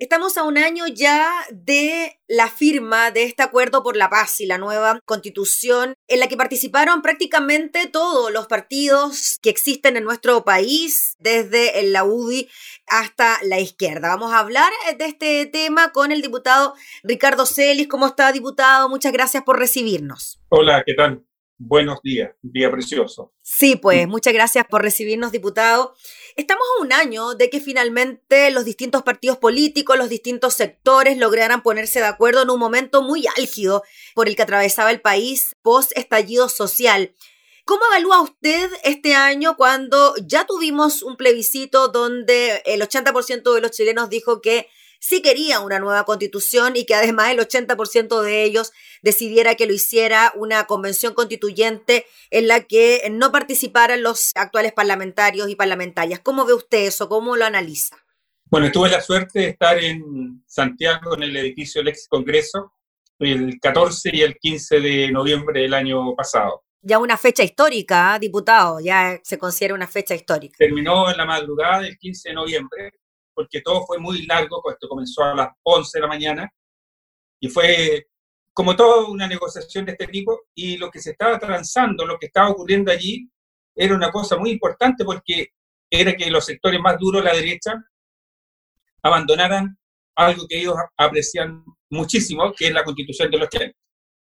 Estamos a un año ya de la firma de este acuerdo por la paz y la nueva constitución en la que participaron prácticamente todos los partidos que existen en nuestro país, desde la UDI hasta la izquierda. Vamos a hablar de este tema con el diputado Ricardo Celis. ¿Cómo está, diputado? Muchas gracias por recibirnos. Hola, ¿qué tal? Buenos días, día precioso. Sí, pues muchas gracias por recibirnos, diputado. Estamos a un año de que finalmente los distintos partidos políticos, los distintos sectores lograran ponerse de acuerdo en un momento muy álgido por el que atravesaba el país post estallido social. ¿Cómo evalúa usted este año cuando ya tuvimos un plebiscito donde el 80% de los chilenos dijo que sí quería una nueva constitución y que además el 80% de ellos decidiera que lo hiciera una convención constituyente en la que no participaran los actuales parlamentarios y parlamentarias. ¿Cómo ve usted eso? ¿Cómo lo analiza? Bueno, tuve la suerte de estar en Santiago, en el edificio del ex Congreso, el 14 y el 15 de noviembre del año pasado. Ya una fecha histórica, ¿ah, diputado, ya se considera una fecha histórica. Terminó en la madrugada del 15 de noviembre porque todo fue muy largo, esto comenzó a las 11 de la mañana y fue como toda una negociación de este tipo y lo que se estaba transando, lo que estaba ocurriendo allí, era una cosa muy importante porque era que los sectores más duros de la derecha abandonaran algo que ellos aprecian muchísimo, que es la constitución de los 80.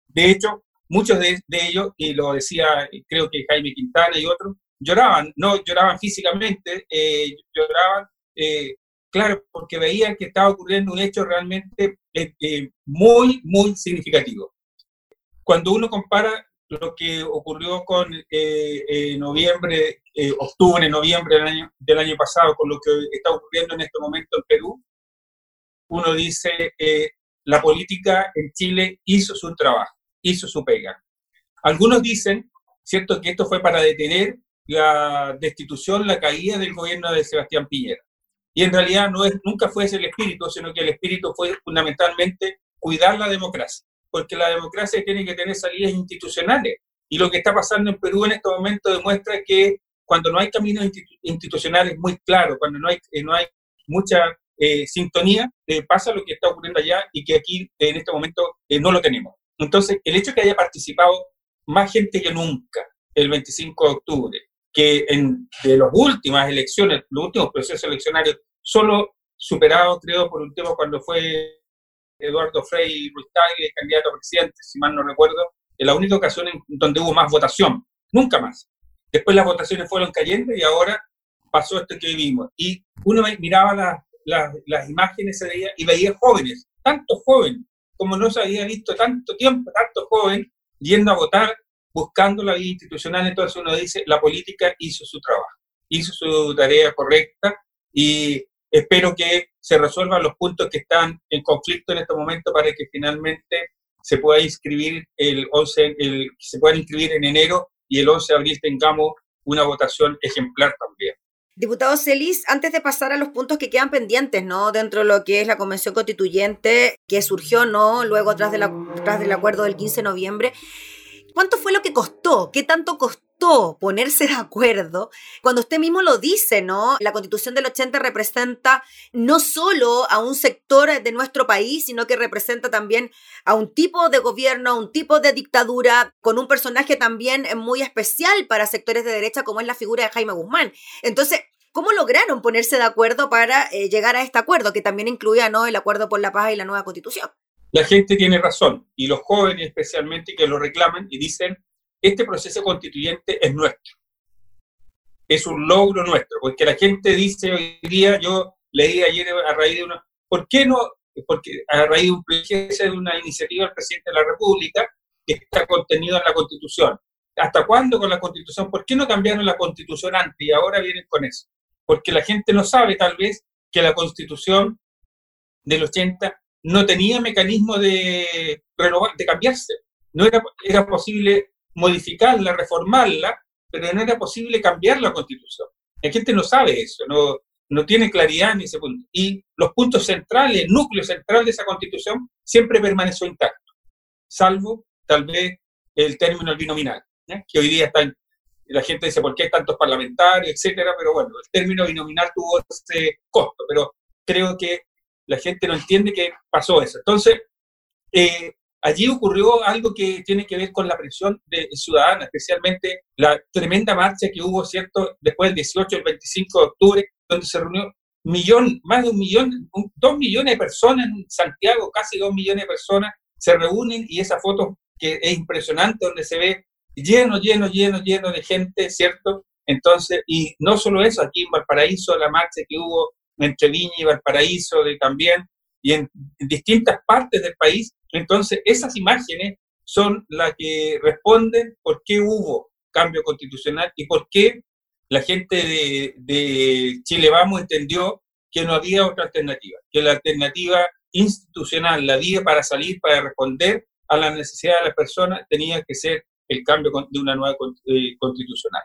De hecho, muchos de, ellos, y lo decía creo que Jaime Quintana y otros, lloraban, no lloraban físicamente, eh, lloraban eh, Claro, porque veían que estaba ocurriendo un hecho realmente eh, eh, muy, muy significativo. Cuando uno compara lo que ocurrió con eh, noviembre, octubre, noviembre del año, pasado, con lo que está ocurriendo en este momento en Perú, uno dice, la política en Chile hizo su trabajo, hizo su pega. Algunos dicen, ¿cierto?, que esto fue para detener la destitución, la caída del gobierno de Sebastián Piñera. Y en realidad no es, nunca fue ese el espíritu, sino que el espíritu fue fundamentalmente cuidar la democracia, porque la democracia tiene que tener salidas institucionales. Y lo que está pasando en Perú en este momento demuestra que cuando no hay caminos institucionales muy claros, cuando no hay, eh, no hay mucha eh, sintonía, eh, pasa lo que está ocurriendo allá y que aquí en este momento no lo tenemos. Entonces, el hecho de que haya participado más gente que nunca el 25 de octubre, que en de las últimas elecciones, los últimos procesos eleccionarios, solo superado, creo, por un tema cuando fue Eduardo Frei Ruiz candidato a presidente, si mal no recuerdo, en la única ocasión en donde hubo más votación, nunca más. Después las votaciones fueron cayendo y ahora pasó esto que vivimos. Y uno miraba las imágenes ese día y veía jóvenes, tantos jóvenes, como no se había visto tanto tiempo, tantos jóvenes yendo a votar buscando la vía institucional, entonces uno dice, la política hizo su trabajo, hizo su tarea correcta y espero que se resuelvan los puntos que están en conflicto en este momento para que finalmente se pueda inscribir el 11, el, se pueda inscribir en enero y el 11 de abril tengamos una votación ejemplar también. Diputado Celis, antes de pasar a los puntos que quedan pendientes, ¿no? Dentro de lo que es la convención constituyente que surgió, ¿no? Luego tras, de la, tras del acuerdo del 15 de noviembre, ¿Cuánto fue lo que costó? ¿Qué tanto costó ponerse de acuerdo? Cuando usted mismo lo dice, ¿no? La constitución del 80 representa no solo a un sector de nuestro país, sino que representa también a un tipo de gobierno, a un tipo de dictadura, con un personaje también muy especial para sectores de derecha, como es la figura de Jaime Guzmán. Entonces, ¿Cómo lograron ponerse de acuerdo para eh, llegar a este acuerdo, que también incluía ¿no? el acuerdo por la paz y la nueva constitución? La gente tiene razón, y los jóvenes especialmente que lo reclaman y dicen, este proceso constituyente es nuestro, es un logro nuestro, porque la gente dice hoy día, yo leí ayer a raíz de una, ¿por qué no? Porque a raíz de un de una iniciativa del presidente de la República que está contenido en la Constitución. ¿Hasta cuándo con la Constitución? ¿Por qué no cambiaron la Constitución antes y ahora vienen con eso? Porque la gente no sabe tal vez que la Constitución del 80 no tenía mecanismo de, renovar, de cambiarse. No era, era posible modificarla, reformarla, pero no era posible cambiar la constitución. La gente no sabe eso, no, no tiene claridad en ese punto. Y los puntos centrales, el núcleo central de esa constitución siempre permaneció intacto, salvo tal vez el término binominal, que hoy día está la gente dice por qué tantos parlamentarios, etcétera, pero bueno, el término binominal tuvo ese costo, pero creo que la gente no entiende que pasó eso. Entonces, eh, allí ocurrió algo que tiene que ver con la presión de, ciudadana, especialmente la tremenda marcha que hubo, ¿cierto?, después del 18, el 25 de octubre, donde se reunió millón, más de un millón, dos millones de personas en Santiago, casi dos millones de personas se reúnen y esa foto que es impresionante, donde se ve lleno, lleno, lleno, lleno de gente, ¿cierto? Entonces, y no solo eso, aquí en Valparaíso, la marcha que hubo entre Viña y Valparaíso también, y en, distintas partes del país. Entonces, esas imágenes son las que responden por qué hubo cambio constitucional y por qué la gente de, de Chile Vamos entendió que no había otra alternativa, que la alternativa institucional, la vía para salir, para responder a la necesidad de las personas, tenía que ser el cambio de una nueva eh, constitucional.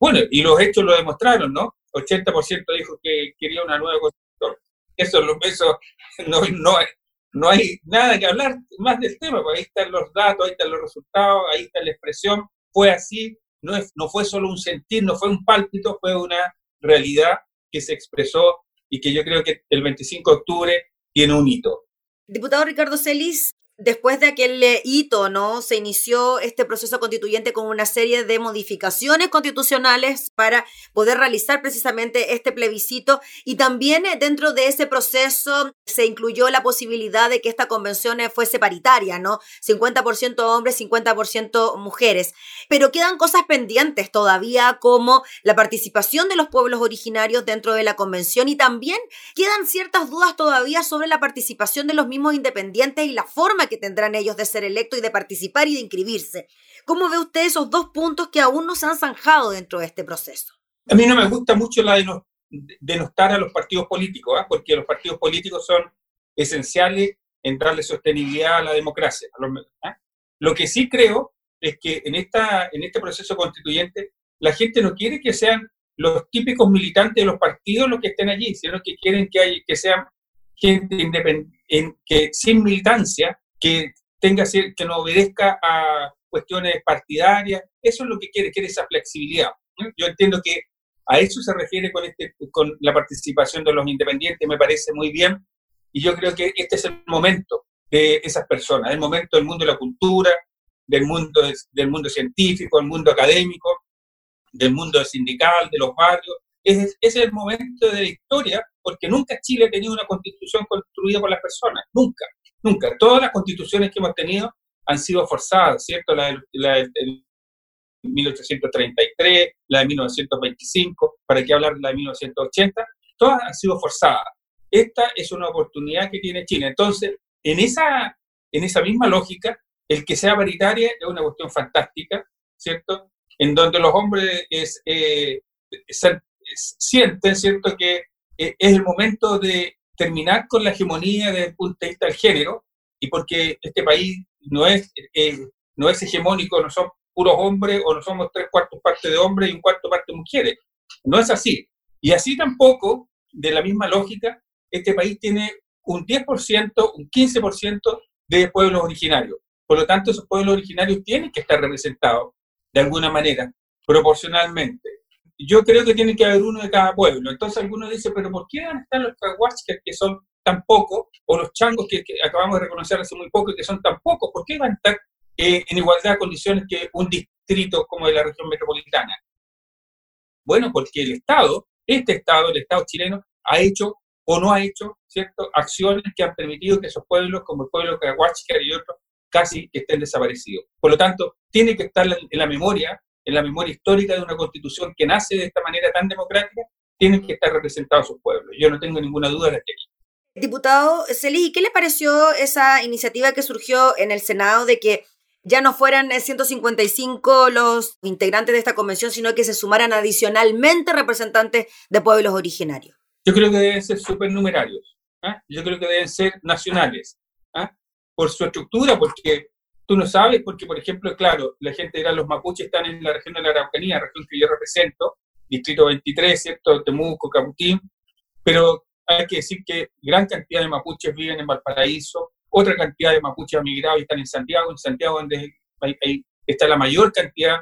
Bueno, y los hechos lo demostraron, ¿no? 80% dijo que quería una nueva constitución. Eso, eso no, no, no hay nada que hablar más del tema, porque ahí están los datos, ahí están los resultados, ahí está la expresión. Fue así, no, es, no fue solo un sentir, no fue un pálpito, fue una realidad que se expresó y que yo creo que el 25 de octubre tiene un hito. Diputado Ricardo Celis, Después de aquel hito, ¿no? Se inició este proceso constituyente con una serie de modificaciones constitucionales para poder realizar precisamente este plebiscito y también eh, dentro de ese proceso se incluyó la posibilidad de que esta convención eh, fuese paritaria, ¿no? 50% hombres, 50% mujeres. Pero quedan cosas pendientes todavía como la participación de los pueblos originarios dentro de la convención y también quedan ciertas dudas todavía sobre la participación de los mismos independientes y la forma que tendrán ellos de ser electos y de participar y de inscribirse. ¿Cómo ve usted esos dos puntos que aún no se han zanjado dentro de este proceso? A mí no me gusta mucho la de denostar a los partidos políticos, ¿ah? porque los partidos políticos son esenciales en darle sostenibilidad a la democracia. ¿ah? Lo que sí creo es que en, esta, en este proceso constituyente la gente no quiere que sean los típicos militantes de los partidos los que estén allí, sino que quieren que, hay, que sean gente independiente, que sin militancia que tenga que no obedezca a cuestiones partidarias. Eso es lo que quiere, quiere esa flexibilidad. Yo entiendo que a eso se refiere con, este, con la participación de los independientes, me parece muy bien, y yo creo que este es el momento de esas personas, el momento del mundo de la cultura, del mundo, del mundo científico, del mundo académico, del mundo sindical, de los barrios. Es, es el momento de la historia, porque nunca Chile ha tenido una constitución construida por las personas, nunca. Nunca. Todas las constituciones que hemos tenido han sido forzadas, ¿cierto? La, de 1833, la de 1925, para qué hablar de la de 1980, todas han sido forzadas. Esta es una oportunidad que tiene Chile. Entonces, en esa, en esa misma lógica, el que sea paritaria es una cuestión fantástica, ¿cierto? En donde los hombres es, eh, sienten, ¿cierto?, que eh, es el momento de terminar con la hegemonía desde el punto de vista del género, y porque este país no es, eh, no es hegemónico, no son puros hombres o no somos tres cuartos parte de hombres y un cuarto parte de mujeres. No es así. Y así tampoco, de la misma lógica, este país tiene un 10%, un 15% de pueblos originarios. Por lo tanto, esos pueblos originarios tienen que estar representados de alguna manera, proporcionalmente yo creo que tiene que haber uno de cada pueblo. Entonces algunos dicen, pero ¿por qué van a estar los trahuachques que son tan pocos, o los changos que, acabamos de reconocer hace muy poco y que son tan pocos? ¿Por qué van a estar eh, en igualdad de condiciones que un distrito como de la región metropolitana? Bueno, porque el Estado, este Estado, el Estado chileno, ha hecho o no ha hecho, ¿cierto?, acciones que han permitido que esos pueblos, como el pueblo de y otros, casi estén desaparecidos. Por lo tanto, tiene que estar en la memoria en la memoria histórica de una constitución que nace de esta manera tan democrática, tienen que estar representados sus pueblos. Yo no tengo ninguna duda de que Diputado Celis, ¿qué le pareció esa iniciativa que surgió en el Senado de que ya no fueran 155 los integrantes de esta convención, sino que se sumaran adicionalmente representantes de pueblos originarios? Yo creo que deben ser supernumerarios. ¿ah? Yo creo que deben ser nacionales. ¿ah? Por su estructura, porque Tú no sabes porque, por ejemplo, claro, la gente dirá, los mapuches están en la región de la Araucanía, región que yo represento, distrito 23, ¿cierto? Temuco, Caputín, pero hay que decir que gran cantidad de mapuches viven en Valparaíso, otra cantidad de mapuches han migrado y están en Santiago, en Santiago donde está la mayor cantidad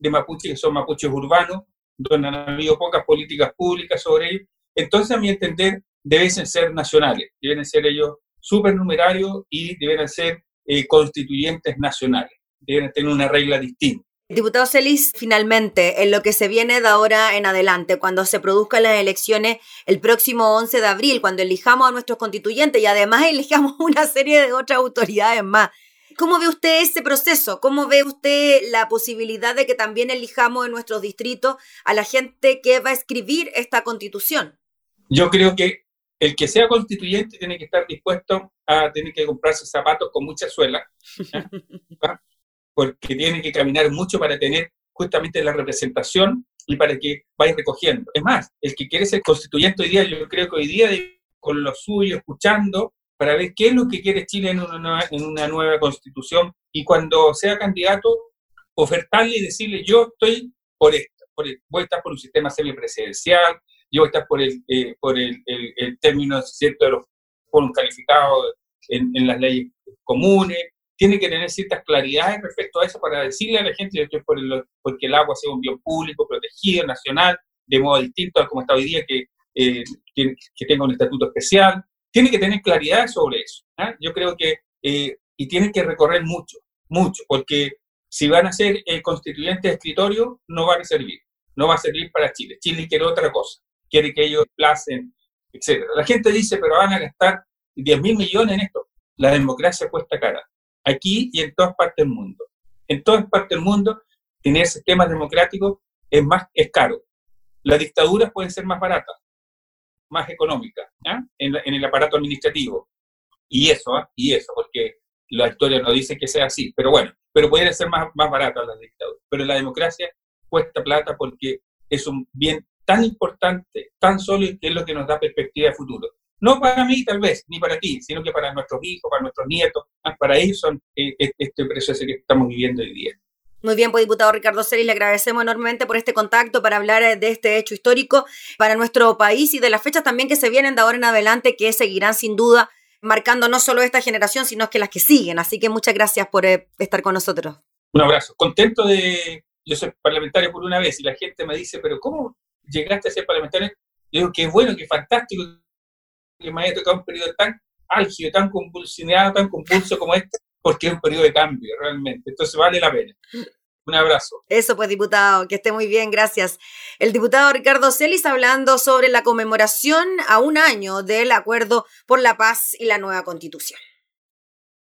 de mapuches que son mapuches urbanos, donde han habido pocas políticas públicas sobre ellos. Entonces, a mi entender, deben ser nacionales, deben ser ellos supernumerarios y deben ser eh, constituyentes nacionales, deben tener una regla distinta. Diputado Celis, finalmente, en lo que se viene de ahora en adelante, cuando se produzcan las elecciones el próximo 11 de abril, cuando elijamos a nuestros constituyentes y además elijamos una serie de otras autoridades más, ¿cómo ve usted ese proceso? ¿Cómo ve usted la posibilidad de que también elijamos en nuestros distritos a la gente que va a escribir esta constitución? Yo creo que el que sea constituyente tiene que estar dispuesto a tener que comprarse zapatos con mucha suela. porque tiene que caminar mucho para tener justamente la representación y para que vaya recogiendo. Es más, el que quiere ser constituyente hoy día, yo creo que hoy día con lo suyo, escuchando, para ver qué es lo que quiere Chile en una nueva, en una nueva constitución y cuando sea candidato, ofertarle y decirle, yo estoy por esto, por voy a estar por un sistema semipresidencial, a estar por el, eh, por el, el, término de los foros calificados en, las leyes comunes, tiene que tener ciertas claridades respecto a eso para decirle a la gente, que por el, porque el agua sea un bien público, protegido, nacional, de modo distinto a como está hoy día, que, eh, que, tenga un estatuto especial. Tiene que tener claridad sobre eso. ¿ah? Yo creo que, eh, y tiene que recorrer mucho, mucho, porque si van a ser eh, constituyentes de escritorio, no van a servir, no va a servir para Chile. Chile quiere otra cosa, quiere que ellos placen, etc. La gente dice, pero van a gastar 10 mil millones en esto. La democracia cuesta cara aquí y en todas partes del mundo. En todas partes del mundo, tener sistemas democráticos es, más, es caro. Las dictaduras pueden ser más baratas, más económicas, en, el aparato administrativo. Y eso, ¿ah? y eso, porque la historia no dice que sea así, pero bueno, pero pueden ser más, más baratas las dictaduras. Pero la democracia cuesta plata porque es un bien tan importante, tan sólido, que es lo que nos da perspectiva de futuro. No para mí, tal vez, ni para ti, sino que para nuestros hijos, para nuestros nietos, para ellos son eh, este proceso que estamos viviendo hoy día. Muy bien, pues diputado Ricardo Celis, le agradecemos enormemente por este contacto para hablar eh, de este hecho histórico para nuestro país y de las fechas también que se vienen de ahora en adelante, que seguirán sin duda marcando no solo esta generación, sino que las que siguen. Así que muchas gracias por eh, estar con nosotros. Un abrazo. Contento de... Yo soy parlamentario por una vez y la gente me dice, pero ¿cómo llegaste a ser parlamentario? Yo digo, qué bueno, qué fantástico que me haya tocado un periodo tan álgido, tan convulsionado, tan compulso como este, porque es un periodo de cambio realmente. Entonces vale la pena. Un abrazo. Eso pues, diputado, que esté muy bien, gracias. El diputado Ricardo Celis hablando sobre la conmemoración a un año del acuerdo por la paz y la nueva constitución.